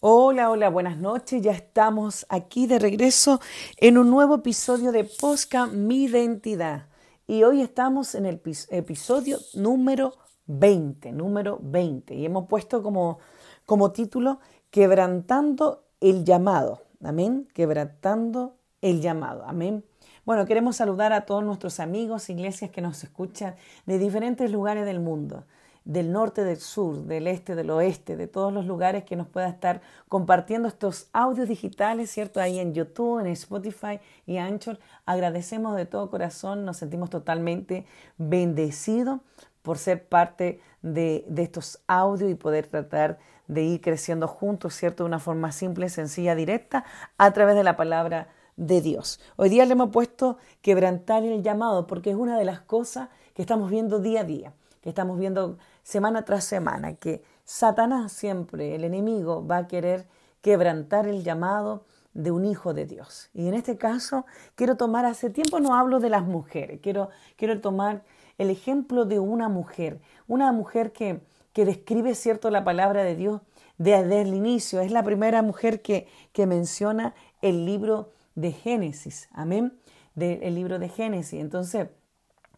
Hola, hola, buenas noches. Ya estamos aquí de regreso en un nuevo episodio de Posca Mi Identidad. Y hoy estamos en el episodio número 20, número 20. Y hemos puesto como, como título Quebrantando el llamado. Amén. Quebrantando el llamado. Amén. Bueno, queremos saludar a todos nuestros amigos, iglesias que nos escuchan de diferentes lugares del mundo del norte, del sur, del este, del oeste, de todos los lugares que nos pueda estar compartiendo estos audios digitales, ¿cierto? Ahí en YouTube, en Spotify y Anchor. Agradecemos de todo corazón, nos sentimos totalmente bendecidos por ser parte de, de estos audios y poder tratar de ir creciendo juntos, ¿cierto? De una forma simple, sencilla, directa, a través de la palabra de Dios. Hoy día le hemos puesto quebrantar el llamado porque es una de las cosas que estamos viendo día a día, que estamos viendo semana tras semana, que Satanás siempre, el enemigo, va a querer quebrantar el llamado de un hijo de Dios. Y en este caso quiero tomar, hace tiempo no hablo de las mujeres, quiero, quiero tomar el ejemplo de una mujer, una mujer que, que describe, cierto, la palabra de Dios desde el inicio. Es la primera mujer que, que menciona el libro de Génesis, amén, del libro de Génesis. Entonces,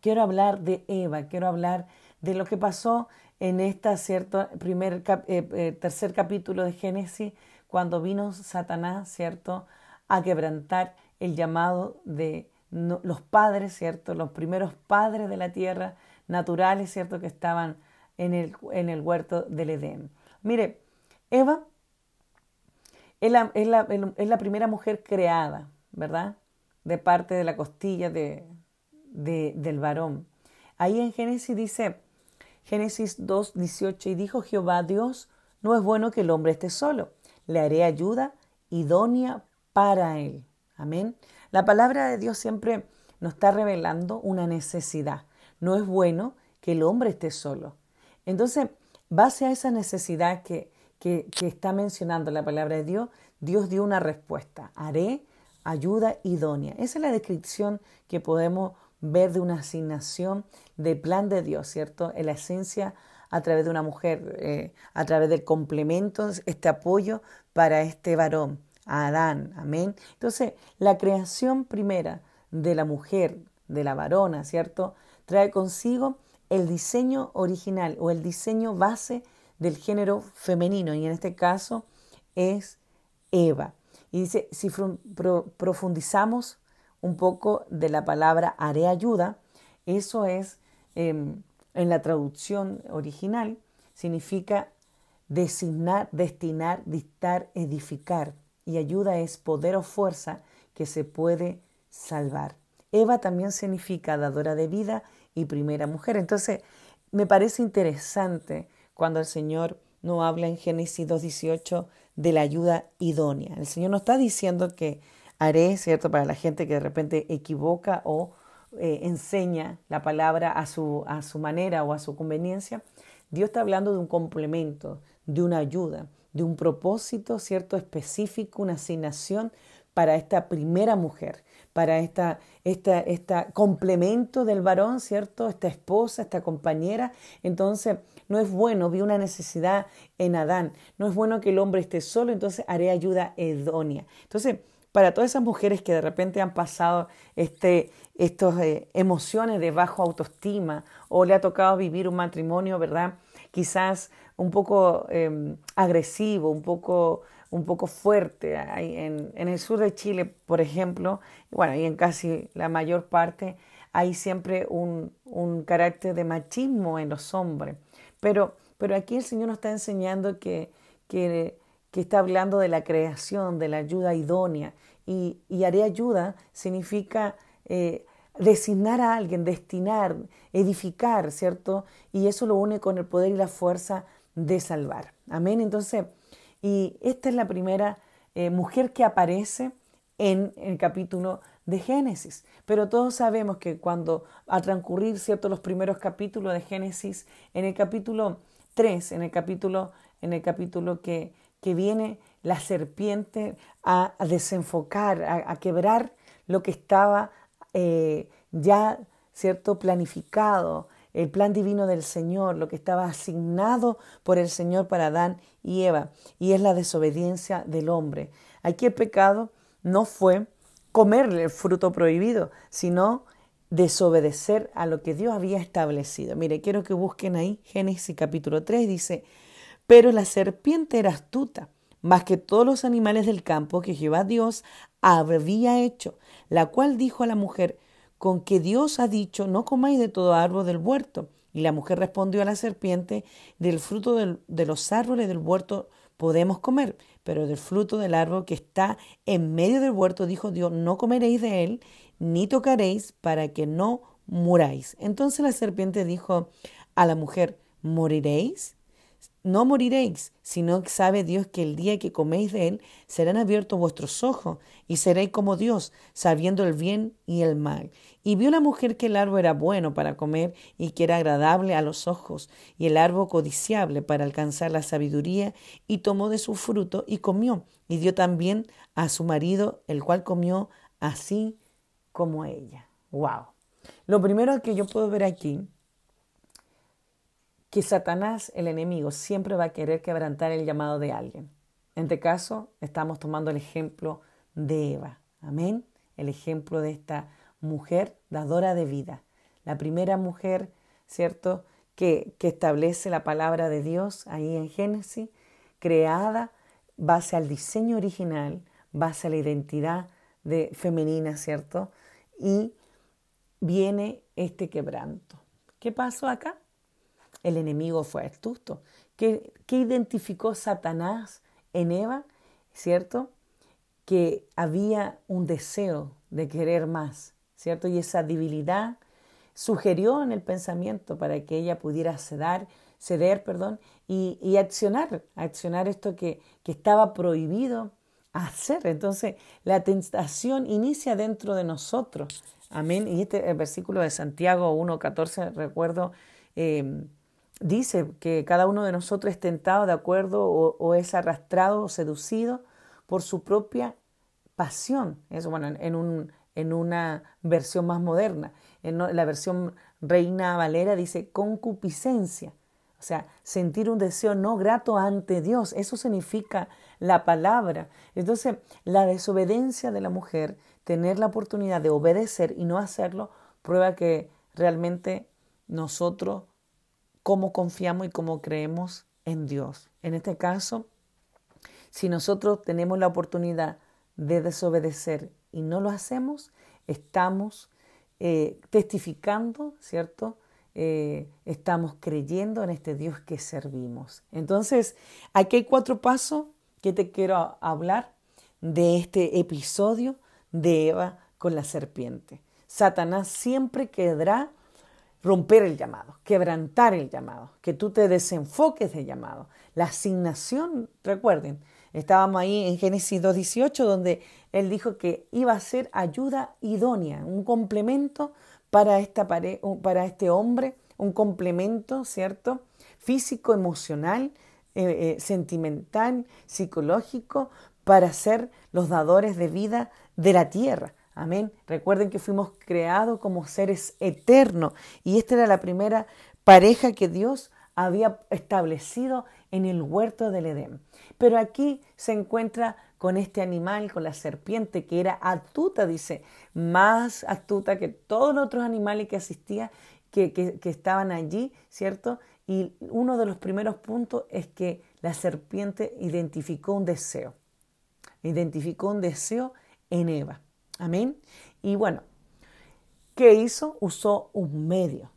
quiero hablar de Eva, quiero hablar de lo que pasó en este cierto primer eh, eh, tercer capítulo de Génesis cuando vino Satanás cierto a quebrantar el llamado de los padres cierto los primeros padres de la tierra naturales cierto que estaban en el, en el huerto del Edén. Mire Eva es la, es la, es la primera mujer creada verdad de parte de la costilla de, de, del varón ahí en Génesis dice Génesis 2, 18, y dijo Jehová Dios, no es bueno que el hombre esté solo, le haré ayuda idónea para él. Amén. La palabra de Dios siempre nos está revelando una necesidad. No es bueno que el hombre esté solo. Entonces, base a esa necesidad que, que, está mencionando la palabra de Dios, Dios dio una respuesta. Haré ayuda idónea. Esa es la descripción que podemos ver de una asignación de plan de Dios, ¿cierto? En la esencia a través de una mujer, eh, a través del complemento, este apoyo para este varón, a Adán, amén. Entonces, la creación primera de la mujer, de la varona, ¿cierto? Trae consigo el diseño original o el diseño base del género femenino y en este caso es Eva. Y dice, si profundizamos un poco de la palabra haré ayuda. Eso es, em, en la traducción original, significa designar, destinar, dictar, edificar. Y ayuda es poder o fuerza que se puede salvar. Eva también significa dadora de vida y primera mujer. Entonces, me parece interesante cuando el Señor no habla en Génesis 2.18 de la ayuda idónea. El Señor no está diciendo que haré, ¿cierto? Para la gente que de repente equivoca o eh, enseña la palabra a su, a su manera o a su conveniencia. Dios está hablando de un complemento, de una ayuda, de un propósito, ¿cierto? Específico, una asignación para esta primera mujer, para esta, esta, esta complemento del varón, ¿cierto? Esta esposa, esta compañera. Entonces, no es bueno, vi una necesidad en Adán, no es bueno que el hombre esté solo, entonces haré ayuda idónea. Entonces, para todas esas mujeres que de repente han pasado este, estas eh, emociones de bajo autoestima o le ha tocado vivir un matrimonio, ¿verdad? Quizás un poco em, agresivo, un poco, un poco fuerte. En, en, el sur de Chile, por ejemplo, bueno, y en casi la mayor parte, hay siempre un, un carácter de machismo en los hombres. Pero, pero aquí el Señor nos está enseñando que, que está hablando de la creación, de la ayuda idónea. Y, haré ayuda significa eh, designar a alguien, destinar, edificar, ¿cierto? Y eso lo une con el poder y la fuerza de salvar. Amén. Entonces, y esta es la primera eh, mujer que aparece en el capítulo de Génesis. Pero todos sabemos que cuando a transcurrir cierto los primeros capítulos de Génesis, en el capítulo 3, en el capítulo en el capítulo que que viene la serpiente a, desenfocar, a, quebrar lo que estaba eh, ya, ¿cierto?, planificado, el plan divino del Señor, lo que estaba asignado por el Señor para Adán y Eva, y es la desobediencia del hombre. Aquí el pecado no fue comerle el fruto prohibido, sino desobedecer a lo que Dios había establecido. Mire, quiero que busquen ahí Génesis capítulo 3, dice, pero la serpiente era astuta, más que todos los animales del campo que Jehová Dios había hecho, la cual dijo a la mujer, con que Dios ha dicho, no comáis de todo árbol del huerto. Y la mujer respondió a la serpiente, del fruto de los árboles del huerto podemos comer, pero del fruto del árbol que está en medio del huerto, dijo Dios, no comeréis de él, ni tocaréis para que no muráis. Entonces la serpiente dijo a la mujer, ¿moriréis? No moriréis, sino que sabe Dios que el día que coméis de él serán abiertos vuestros ojos y seréis como Dios, sabiendo el bien y el mal. Y vio la mujer que el árbol era bueno para comer y que era agradable a los ojos, y el árbol codiciable para alcanzar la sabiduría, y tomó de su fruto y comió, y dio también a su marido, el cual comió así como ella. ¡Wow! Lo primero que yo puedo ver aquí que Satanás, el enemigo, siempre va a querer quebrantar el llamado de alguien. En este caso, estamos tomando el ejemplo de Eva. Amén. El ejemplo de esta mujer dadora de vida. La primera mujer, ¿cierto?, que, que establece la palabra de Dios ahí en Génesis, creada base al diseño original, base a la identidad de, femenina, ¿cierto? Y viene este quebranto. ¿Qué pasó acá? El enemigo fue astuto. ¿Qué, identificó Satanás en Eva? ¿Cierto? Que había un deseo de querer más, ¿cierto? Y esa debilidad sugirió en el pensamiento para que ella pudiera ceder, ceder perdón, y, accionar, accionar esto que, que estaba prohibido hacer. Entonces, la tentación inicia dentro de nosotros. Amén. Y este el versículo de Santiago 1.14, recuerdo, eh, dice que cada uno de nosotros es tentado de acuerdo o, es arrastrado o seducido por su propia pasión. Eso, bueno, en, un, en una versión más moderna. En la versión Reina Valera dice concupiscencia. O sea, sentir un deseo no grato ante Dios. Eso significa la palabra. Entonces, la desobediencia de la mujer, tener la oportunidad de obedecer y no hacerlo, prueba que realmente nosotros cómo confiamos y cómo creemos en Dios. En este caso, si nosotros tenemos la oportunidad de desobedecer y no lo hacemos, estamos eh, testificando, ¿cierto? Eh, estamos creyendo en este Dios que servimos. Entonces, aquí hay cuatro pasos que te quiero hablar de este episodio de Eva con la serpiente. Satanás siempre quedará romper el llamado, quebrantar el llamado, que tú te desenfoques del llamado. La asignación, recuerden, estábamos ahí en Génesis 2.18 donde él dijo que iba a ser ayuda idónea, un complemento para, esta para este hombre, un complemento, ¿cierto? Físico, emocional, eh, eh, sentimental, psicológico, para ser los dadores de vida de la tierra. Amén. Recuerden que fuimos creados como seres eternos y esta era la primera pareja que Dios había establecido en el huerto del Edén. Pero aquí se encuentra con este animal, con la serpiente, que era astuta, dice, más astuta que todos los otros animales que asistían, que, que estaban allí, ¿cierto? Y uno de los primeros puntos es que la serpiente identificó un deseo, identificó un deseo en Eva. Amén. Y bueno, ¿qué hizo? Usó un medio.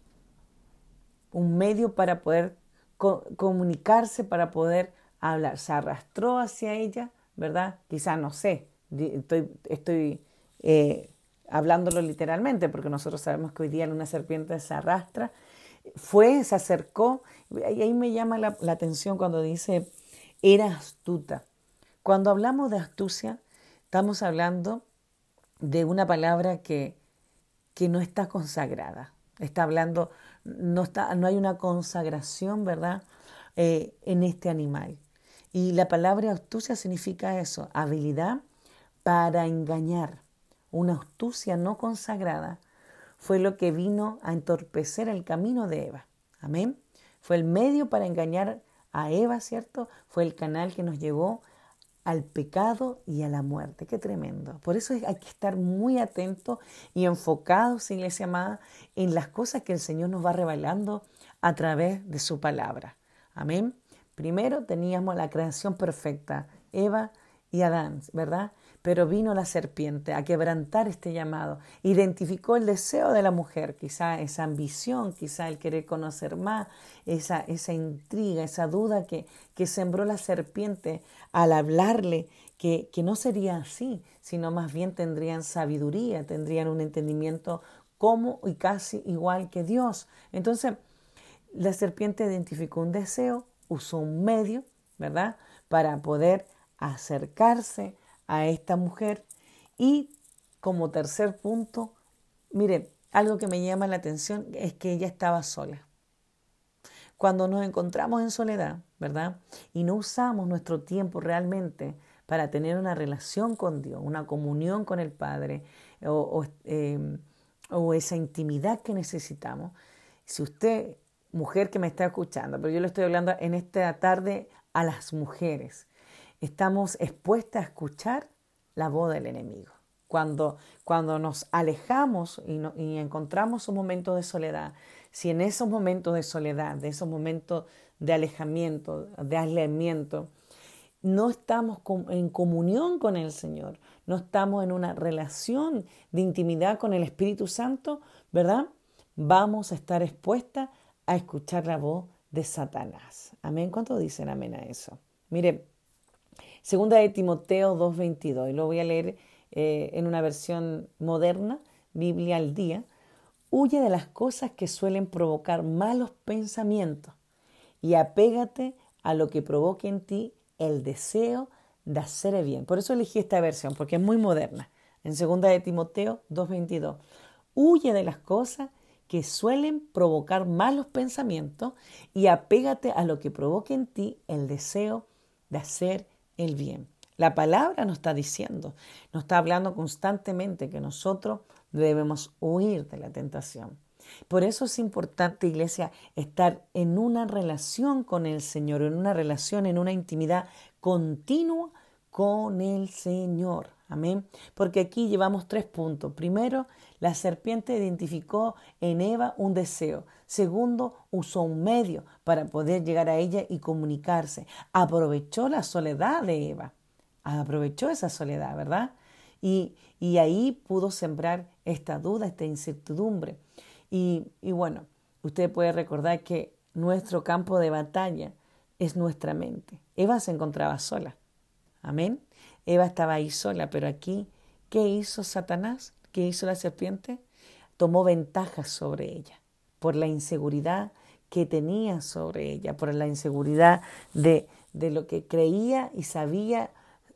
Un medio para poder comunicarse, para poder hablar. Se arrastró hacia ella, ¿verdad? Quizás no sé, estoy, estoy eh, hablándolo literalmente, porque nosotros sabemos que hoy día una serpiente se arrastra. Fue, se acercó, y ahí me llama la atención cuando dice, era astuta. Cuando hablamos de astucia, estamos hablando de una palabra que, que no está consagrada. Está hablando, no, está, no hay una consagración, ¿verdad?, eh, en este animal. Y la palabra astucia significa eso, habilidad para engañar una astucia no consagrada, fue lo que vino a entorpecer el camino de Eva. Amén. Fue el medio para engañar a Eva, ¿cierto? Fue el canal que nos llevó al pecado y a la muerte. Qué tremendo. Por eso hay que estar muy atentos y enfocados, iglesia amada, en las cosas que el Señor nos va revelando a través de su palabra. Amén. Primero teníamos la creación perfecta, Eva y Adán, ¿verdad? Pero vino la serpiente a quebrantar este llamado. Identificó el deseo de la mujer, quizá esa ambición, quizá el querer conocer más, esa, esa intriga, esa duda que, que sembró la serpiente al hablarle que, que no sería así, sino más bien tendrían sabiduría, tendrían un entendimiento como y casi igual que Dios. Entonces, la serpiente identificó un deseo, usó un medio, ¿verdad? Para poder acercarse a esta mujer. Y como tercer punto, mire, algo que me llama la atención es que ella estaba sola. Cuando nos encontramos en soledad, ¿verdad? Y no usamos nuestro tiempo realmente para tener una relación con Dios, una comunión con el Padre o, em, o esa intimidad que necesitamos. Si usted mujer que me está escuchando, pero yo le estoy hablando en esta tarde a las mujeres. Estamos expuestas a escuchar la voz del enemigo. Cuando, cuando nos alejamos y, y encontramos un momento de soledad, si en esos momentos de soledad, de esos momentos de alejamiento, de aislamiento, no estamos en comunión con el Señor, no estamos en una relación de intimidad con el Espíritu Santo, ¿verdad? Vamos a estar expuestas a escuchar la voz de Satanás. Amén. ¿Cuánto dicen amén a eso? Mire, segunda de Timoteo 2.22, y lo voy a leer eh, en una versión moderna, Biblia al día. Huye de las cosas que suelen provocar malos pensamientos y apégate a lo que provoque en ti el deseo de hacer el bien. Por eso elegí esta versión, porque es muy moderna. En segunda de Timoteo 2.22. Huye de las cosas que suelen provocar malos pensamientos y apégate a lo que provoque en ti el deseo de hacer el bien. La palabra nos está diciendo, nos está hablando constantemente que nosotros debemos huir de la tentación. Por eso es importante, iglesia, estar en una relación con el Señor, en una relación, en una intimidad continua con el Señor. Amén. Porque aquí llevamos tres puntos. Primero, la serpiente identificó en Eva un deseo. Segundo, usó un medio para poder llegar a ella y comunicarse. Aprovechó la soledad de Eva. Aprovechó esa soledad, ¿verdad? Y, y ahí pudo sembrar esta duda, esta incertidumbre. Y, y bueno, usted puede recordar que nuestro campo de batalla es nuestra mente. Eva se encontraba sola. Amén. Eva estaba ahí sola, pero aquí, ¿qué hizo Satanás? ¿Qué hizo la serpiente? Tomó ventaja sobre ella por la inseguridad que tenía sobre ella, por la inseguridad de, de lo que creía y sabía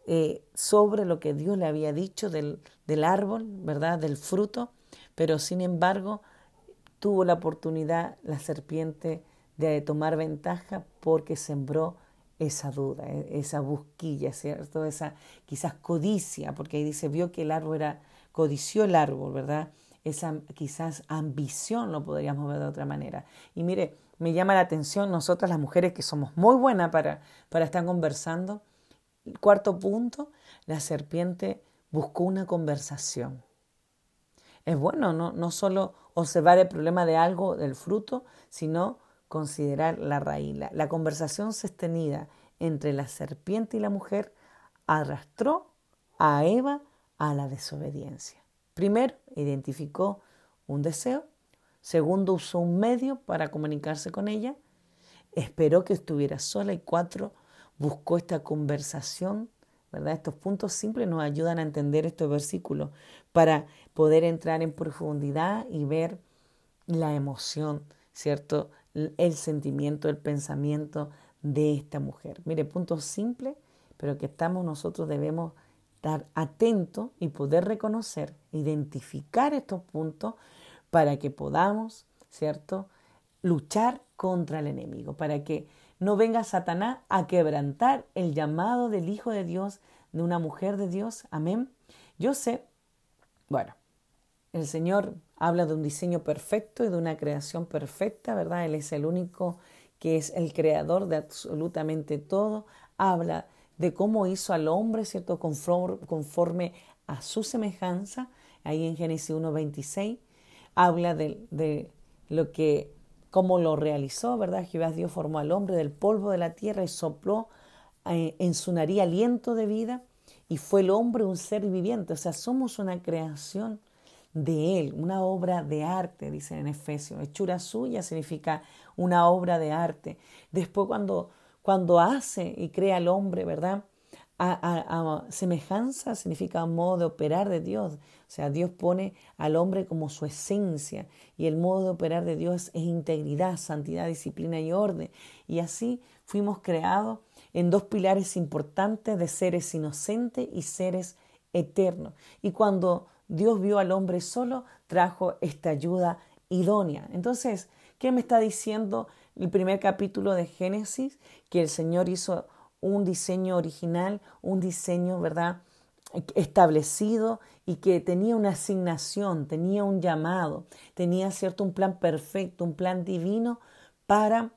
eh, sobre lo que Dios le había dicho del, del árbol, ¿verdad? Del fruto, pero sin embargo tuvo la oportunidad la serpiente de tomar ventaja porque sembró esa duda, e, esa busquilla, ¿cierto? Esa quizás codicia, porque ahí dice, vio que el árbol era, codició el árbol, ¿verdad? Esa quizás ambición lo podríamos ver de otra manera. Y mire, me llama la atención nosotras las mujeres que somos muy buenas para, para estar conversando. Cuarto punto, la serpiente buscó una conversación. Es bueno no, no solo observar el problema de algo, del fruto, sino considerar la raíz. La, conversación sostenida entre la serpiente y la mujer arrastró a Eva a la desobediencia. Primero, identificó un deseo. Segundo, usó un medio para comunicarse con ella. Esperó que estuviera sola. Y cuatro, buscó esta conversación. ¿verdad? Estos puntos simples nos ayudan a entender estos versículos para poder entrar en profundidad y ver la emoción, ¿cierto? El sentimiento, el pensamiento de esta mujer. Mire, punto simple, pero que estamos nosotros debemos estar atentos y poder reconocer, identificar estos puntos para que podamos, ¿cierto?, luchar contra el enemigo, para que no venga Satanás a quebrantar el llamado del Hijo de Dios, de una mujer de Dios. Amén. Yo sé Bueno, el Señor habla de un diseño perfecto y de una creación perfecta, ¿verdad? Él es el único que es el creador de absolutamente todo. Habla de cómo hizo al hombre, ¿cierto? Conforme, a su semejanza, ahí en Génesis 1.26. Habla de, de lo que, cómo lo realizó, ¿verdad? Jehová Dios formó al hombre del polvo de la tierra y sopló eh, en su nariz aliento de vida y fue el hombre un ser viviente. O sea, somos una creación de Él, una obra de arte, dice en Efesios. Hechura suya significa una obra de arte. Después cuando, cuando hace y crea al hombre, ¿verdad? A, semejanza significa modo de operar de Dios. O sea, Dios pone al hombre como su esencia y el modo de operar de Dios es integridad, santidad, disciplina y orden. Y así fuimos creados en dos pilares importantes de seres inocentes y seres eternos. Y cuando Dios vio al hombre solo, trajo esta ayuda idónea. Entonces, ¿qué me está diciendo el primer capítulo de Génesis? Que el Señor hizo un diseño original, un diseño, ¿verdad? establecido y que tenía una asignación, tenía un llamado, tenía cierto un plan perfecto, un plan divino para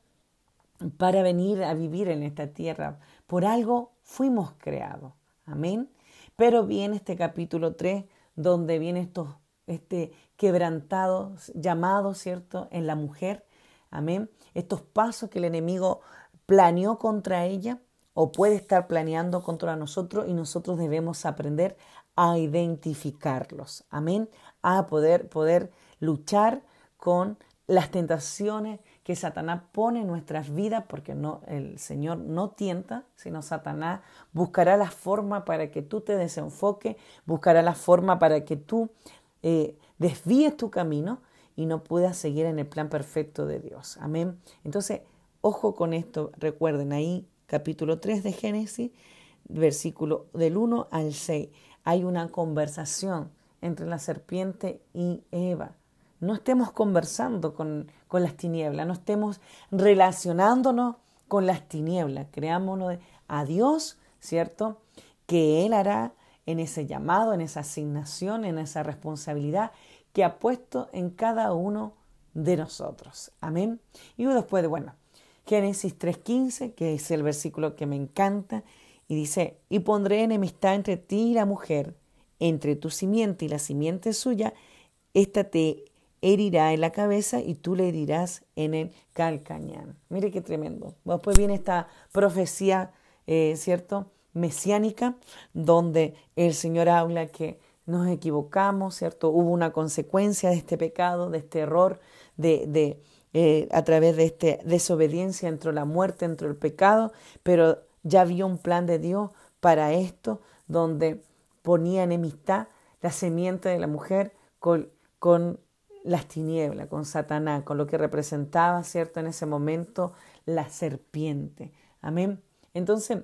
para venir a vivir en esta tierra. Por algo fuimos creados. Amén. Pero viene este capítulo 3 donde viene estos, este quebrantado llamado, ¿cierto?, en la mujer, amén, estos pasos que el enemigo planeó contra ella o puede estar planeando contra nosotros y nosotros debemos aprender a identificarlos, amén, a poder, poder luchar con las tentaciones que Satanás pone en nuestras vidas, porque no, el Señor no tienta, sino Satanás buscará la forma para que tú te desenfoques, buscará la forma para que tú eh, desvíes tu camino y no puedas seguir en el plan perfecto de Dios. Amén. Entonces, ojo con esto, recuerden ahí capítulo 3 de Génesis, versículo del 1 al 6, hay una conversación entre la serpiente y Eva no estemos conversando con, las tinieblas, no estemos relacionándonos con las tinieblas, creámonos a Dios, ¿cierto? Que Él hará en ese llamado, en esa asignación, en esa responsabilidad que ha puesto en cada uno de nosotros. Amén. Y después de, bueno, Génesis 3.15, que es el versículo que me encanta, y dice, y pondré enemistad entre ti y la mujer, entre tu simiente y la simiente suya, esta te herirá en la cabeza y tú le herirás en el calcañán. Mire qué tremendo. Después viene esta profecía, eh, ¿cierto? Mesiánica, donde el Señor habla que nos equivocamos, ¿cierto? Hubo una consecuencia de este pecado, de este error, de, eh, a través de esta desobediencia entre la muerte, entre el pecado, pero ya había un plan de Dios para esto, donde ponía enemistad la semiente de la mujer con, con las tinieblas, con Satanás, con lo que representaba, ¿cierto? En ese momento la serpiente. Amén. Entonces,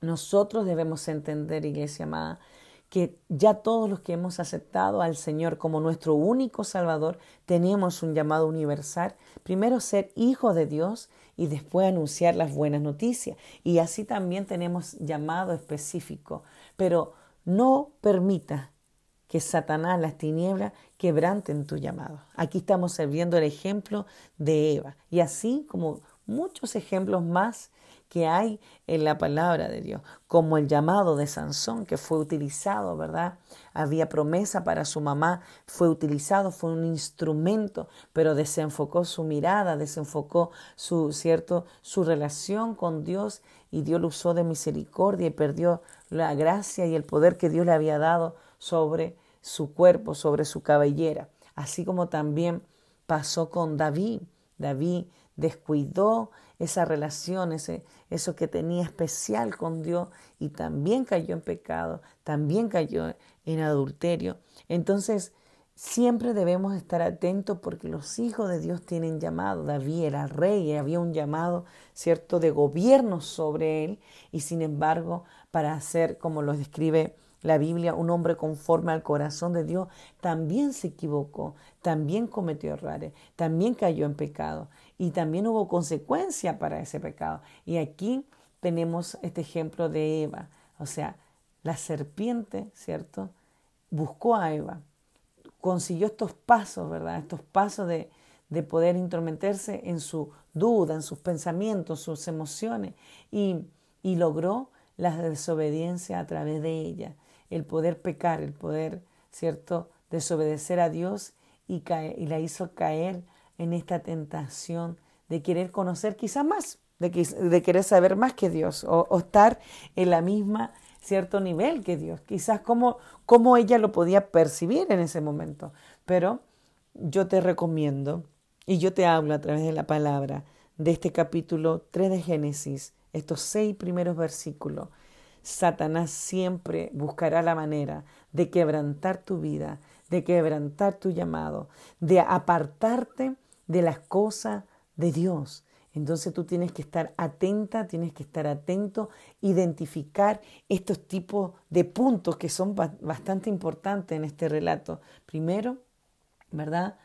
nosotros debemos entender, iglesia amada, que ya todos los que hemos aceptado al Señor como nuestro único Salvador, tenemos un llamado universal. Primero ser hijos de Dios y después anunciar las buenas noticias. Y así también tenemos llamado específico. Pero no permita que Satanás, las tinieblas, quebranten tu llamado. Aquí estamos viendo el ejemplo de Eva y así como muchos ejemplos más que hay en la palabra de Dios, como el llamado de Sansón que fue utilizado, ¿verdad? Había promesa para su mamá, fue utilizado, fue un instrumento, pero desenfocó su mirada, desenfocó su, cierto, su relación con Dios y Dios lo usó de misericordia y perdió la gracia y el poder que Dios le había dado sobre su cuerpo, sobre su cabellera. Así como también pasó con David. David descuidó esa relación, eso que tenía especial con Dios y también cayó en pecado, también cayó en adulterio. Entonces, siempre debemos estar atentos porque los hijos de Dios tienen llamado. David era rey, había un llamado, ¿cierto?, de gobierno sobre él y sin embargo, para hacer, como lo describe la Biblia, un hombre conforme al corazón de Dios, también se equivocó, también cometió errores, también cayó en pecado y también hubo consecuencia para ese pecado. Y aquí tenemos este ejemplo de Eva, o sea, la serpiente, ¿cierto? Buscó a Eva consiguió estos pasos, ¿verdad? Estos pasos de, de poder intrometerse en su duda, en sus pensamientos, sus emociones y, y logró la desobediencia a través de ella, el poder pecar, el poder, ¿cierto?, desobedecer a Dios y, y la hizo caer en esta tentación de querer conocer quizás más, de, de querer saber más que Dios o, o, estar en la misma cierto nivel que Dios, quizás como, como ella lo podía percibir en ese momento. Pero yo te recomiendo y yo te hablo a través de la palabra de este capítulo 3 de Génesis, estos seis primeros versículos. Satanás siempre buscará la manera de quebrantar tu vida, de quebrantar tu llamado, de apartarte de las cosas de Dios. Entonces tú tienes que estar atenta, tienes que estar atento, identificar estos tipos de puntos que son bastante importantes en este relato. Primero, ¿verdad?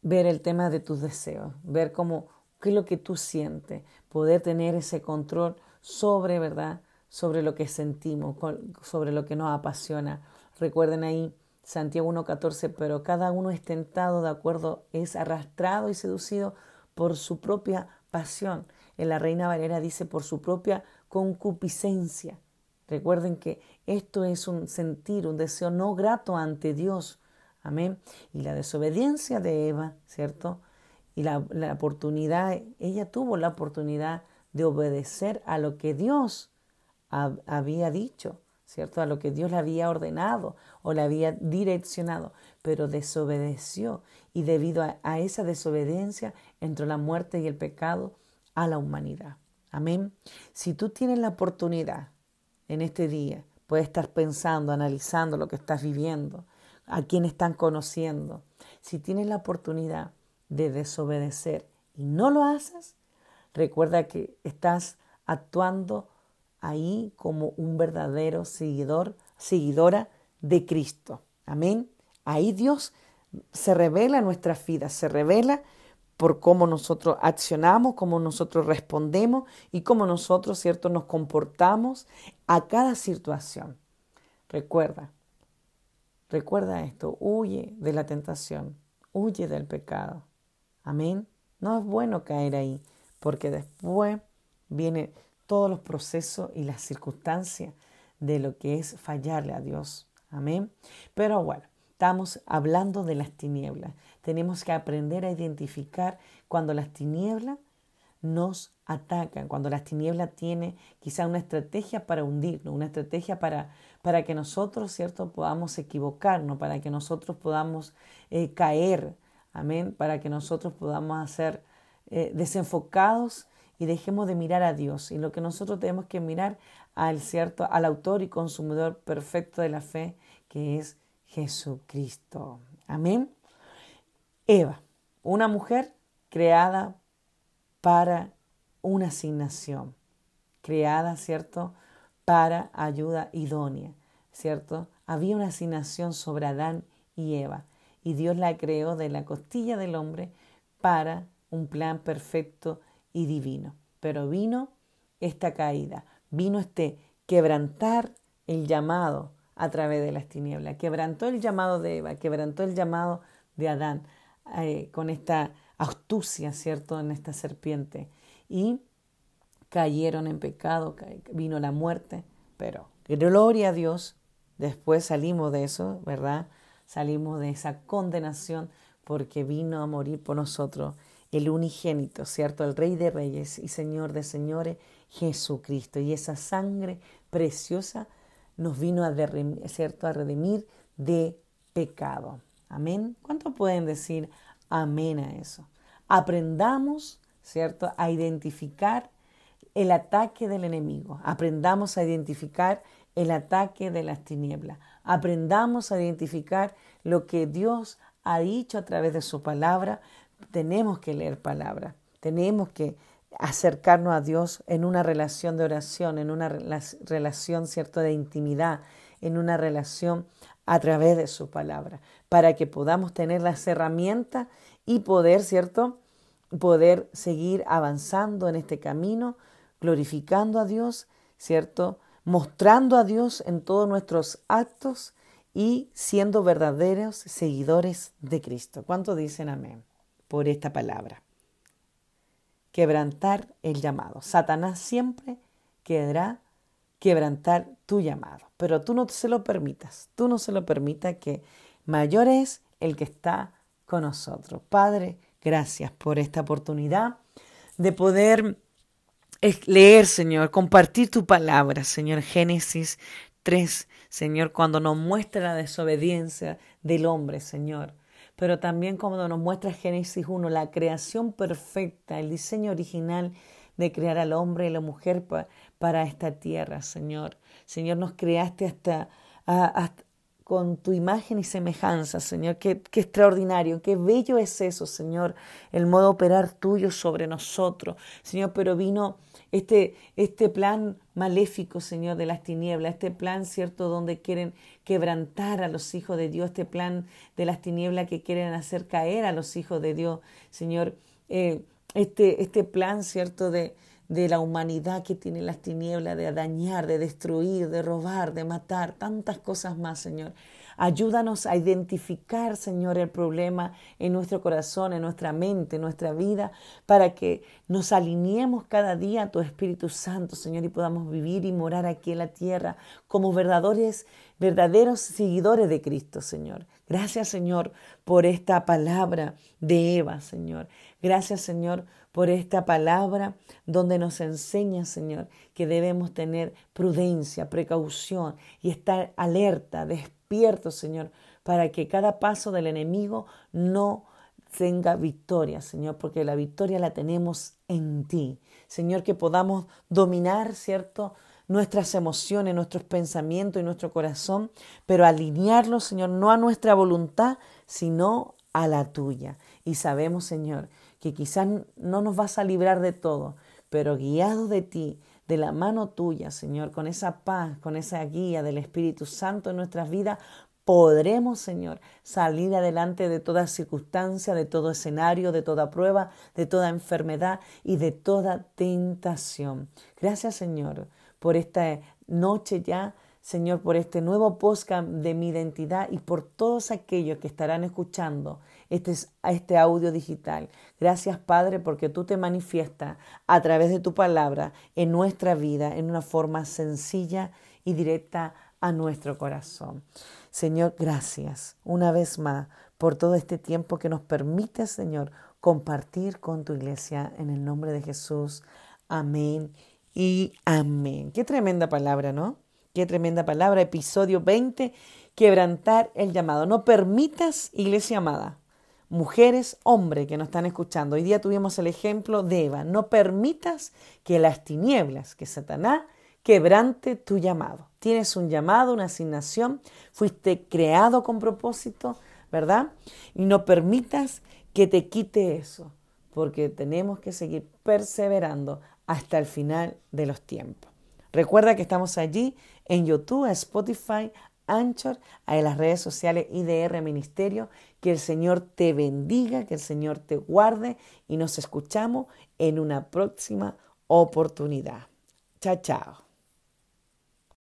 Ver el tema de tus deseos, ver cómo, qué es lo que tú sientes, poder tener ese control sobre, ¿verdad? Sobre lo que sentimos, sobre lo que nos apasiona. Recuerden ahí Santiago 1.14, pero cada uno es tentado de acuerdo, es arrastrado y seducido por su propia pasión. En la Reina Valera dice por su propia concupiscencia. Recuerden que esto es un sentir, un deseo no grato ante Dios. Amén. Y la desobediencia de Eva, ¿cierto? Y la, oportunidad, ella tuvo la oportunidad de obedecer a lo que Dios había dicho. ¿cierto? A lo que Dios le había ordenado o le había direccionado, pero desobedeció y debido a, esa desobediencia entró la muerte y el pecado a la humanidad. Amén. Si tú tienes la oportunidad en este día, puedes estar pensando, analizando lo que estás viviendo, a quién están conociendo. Si tienes la oportunidad de desobedecer y no lo haces, recuerda que estás actuando ahí como un verdadero seguidor, seguidora de Cristo. Amén. Ahí Dios se revela nuestras vidas, se revela por cómo nosotros accionamos, cómo nosotros respondemos y cómo nosotros, ¿cierto?, nos comportamos a cada situación. Recuerda, recuerda esto, huye de la tentación, huye del pecado. Amén. No es bueno caer ahí, porque después viene todos los procesos y las circunstancias de lo que es fallarle a Dios. Amén. Pero bueno, estamos hablando de las tinieblas. Tenemos que aprender a identificar cuando las tinieblas nos atacan, cuando las tinieblas tiene quizá una estrategia para hundirnos, una estrategia para, para que nosotros, ¿cierto?, podamos equivocarnos, para que nosotros podamos eh, caer, amén, para que nosotros podamos ser eh, desenfocados y dejemos de mirar a Dios. Y lo que nosotros tenemos que mirar al cierto, al autor y consumidor perfecto de la fe, que es Jesucristo. Amén. Eva, una mujer creada para una asignación, creada, ¿cierto?, para ayuda idónea, ¿cierto? Había una asignación sobre Adán y Eva, y Dios la creó de la costilla del hombre para un plan perfecto y divino. Pero vino esta caída, vino este quebrantar el llamado a través de las tinieblas, quebrantó el llamado de Eva, quebrantó el llamado de Adán eh, con esta astucia, ¿cierto?, en esta serpiente. Y cayeron en pecado, vino la muerte, pero gloria a Dios, después salimos de eso, ¿verdad? Salimos de esa condenación porque vino a morir por nosotros el unigénito, ¿cierto? El Rey de Reyes y Señor de Señores, Jesucristo. Y esa sangre preciosa nos vino a, ¿cierto? a redimir de pecado. Amén. ¿Cuántos pueden decir amén a eso? Aprendamos, ¿cierto?, a identificar el ataque del enemigo. Aprendamos a identificar el ataque de las tinieblas. Aprendamos a identificar lo que Dios ha dicho a través de su palabra tenemos que leer palabra, tenemos que acercarnos a Dios en una relación de oración, en una relación, ¿cierto?, de intimidad, en una relación a través de su palabra, para que podamos tener las herramientas y poder, ¿cierto?, poder seguir avanzando en este camino, glorificando a Dios, ¿cierto?, mostrando a Dios en todos nuestros actos y siendo verdaderos seguidores de Cristo. ¿Cuánto dicen amén por esta palabra? Quebrantar el llamado. Satanás siempre querrá quebrantar tu llamado, pero tú no se lo permitas, tú no se lo permitas que mayor es el que está con nosotros. Padre, gracias por esta oportunidad de poder leer, Señor, compartir tu palabra, Señor. Génesis 3, Señor, cuando nos muestra la desobediencia del hombre, Señor. Pero también cuando nos muestra Génesis 1, la creación perfecta, el diseño original de crear al hombre y la mujer para esta tierra, Señor. Señor, nos creaste hasta, hasta, con tu imagen y semejanza, Señor. Qué, qué, extraordinario, qué bello es eso, Señor, el modo de operar tuyo sobre nosotros, Señor, pero vino este, este plan maléfico, Señor, de las tinieblas, este plan, ¿cierto?, donde quieren quebrantar a los hijos de Dios, este plan de las tinieblas que quieren hacer caer a los hijos de Dios, Señor, eh, este, este plan, ¿cierto?, de, de la humanidad que tiene las tinieblas, de dañar, de destruir, de robar, de matar, tantas cosas más, Señor. Ayúdanos a identificar, Señor, el problema en nuestro corazón, en nuestra mente, en nuestra vida, para que nos alineemos cada día a tu Espíritu Santo, Señor, y podamos vivir y morar aquí en la tierra como verdaderos, verdaderos seguidores de Cristo, Señor. Gracias, Señor, por esta palabra de Eva, Señor. Gracias, Señor, esta palabra donde nos enseña, Señor, que debemos tener prudencia, precaución y estar alerta, despierto, Señor, para que cada paso del enemigo no tenga victoria, Señor, porque la victoria la tenemos en ti. Señor, que podamos dominar, ¿cierto? nuestras emociones, nuestros pensamientos y nuestro corazón, pero alinearlo, Señor, no a nuestra voluntad, sino a la tuya. Y sabemos, Señor, que quizás no nos vas a librar de todo, pero guiado de ti, de la mano tuya, Señor, con esa paz, con esa guía del Espíritu Santo en nuestras vidas, podremos, Señor, salir adelante de toda circunstancia, de todo escenario, de toda prueba, de toda enfermedad y de toda tentación. Gracias, Señor, por esta noche ya Señor, por este nuevo podcast de mi identidad y por todos aquellos que estarán escuchando este, este audio digital. Gracias, Padre, porque tú te manifiestas a través de tu palabra en nuestra vida en una forma sencilla y directa a nuestro corazón. Señor, gracias una vez más por todo este tiempo que nos permite, Señor, compartir con tu iglesia en el nombre de Jesús. Amén y amén. Qué tremenda palabra, ¿no? Qué tremenda palabra. Episodio 20. Quebrantar el llamado. No permitas, iglesia amada, mujeres, hombres que nos están escuchando. Hoy día tuvimos el ejemplo de Eva. No permitas que las tinieblas, que Satanás, quebrante tu llamado. Tienes un llamado, una asignación. Fuiste creado con propósito, ¿verdad? Y no permitas que te quite eso, porque tenemos que seguir perseverando hasta el final de los tiempos. Recuerda que estamos allí en YouTube, Spotify, Anchor, en las redes sociales IDR Ministerio. Que el Señor te bendiga, que el Señor te guarde y nos escuchamos en una próxima oportunidad. Chao, chao.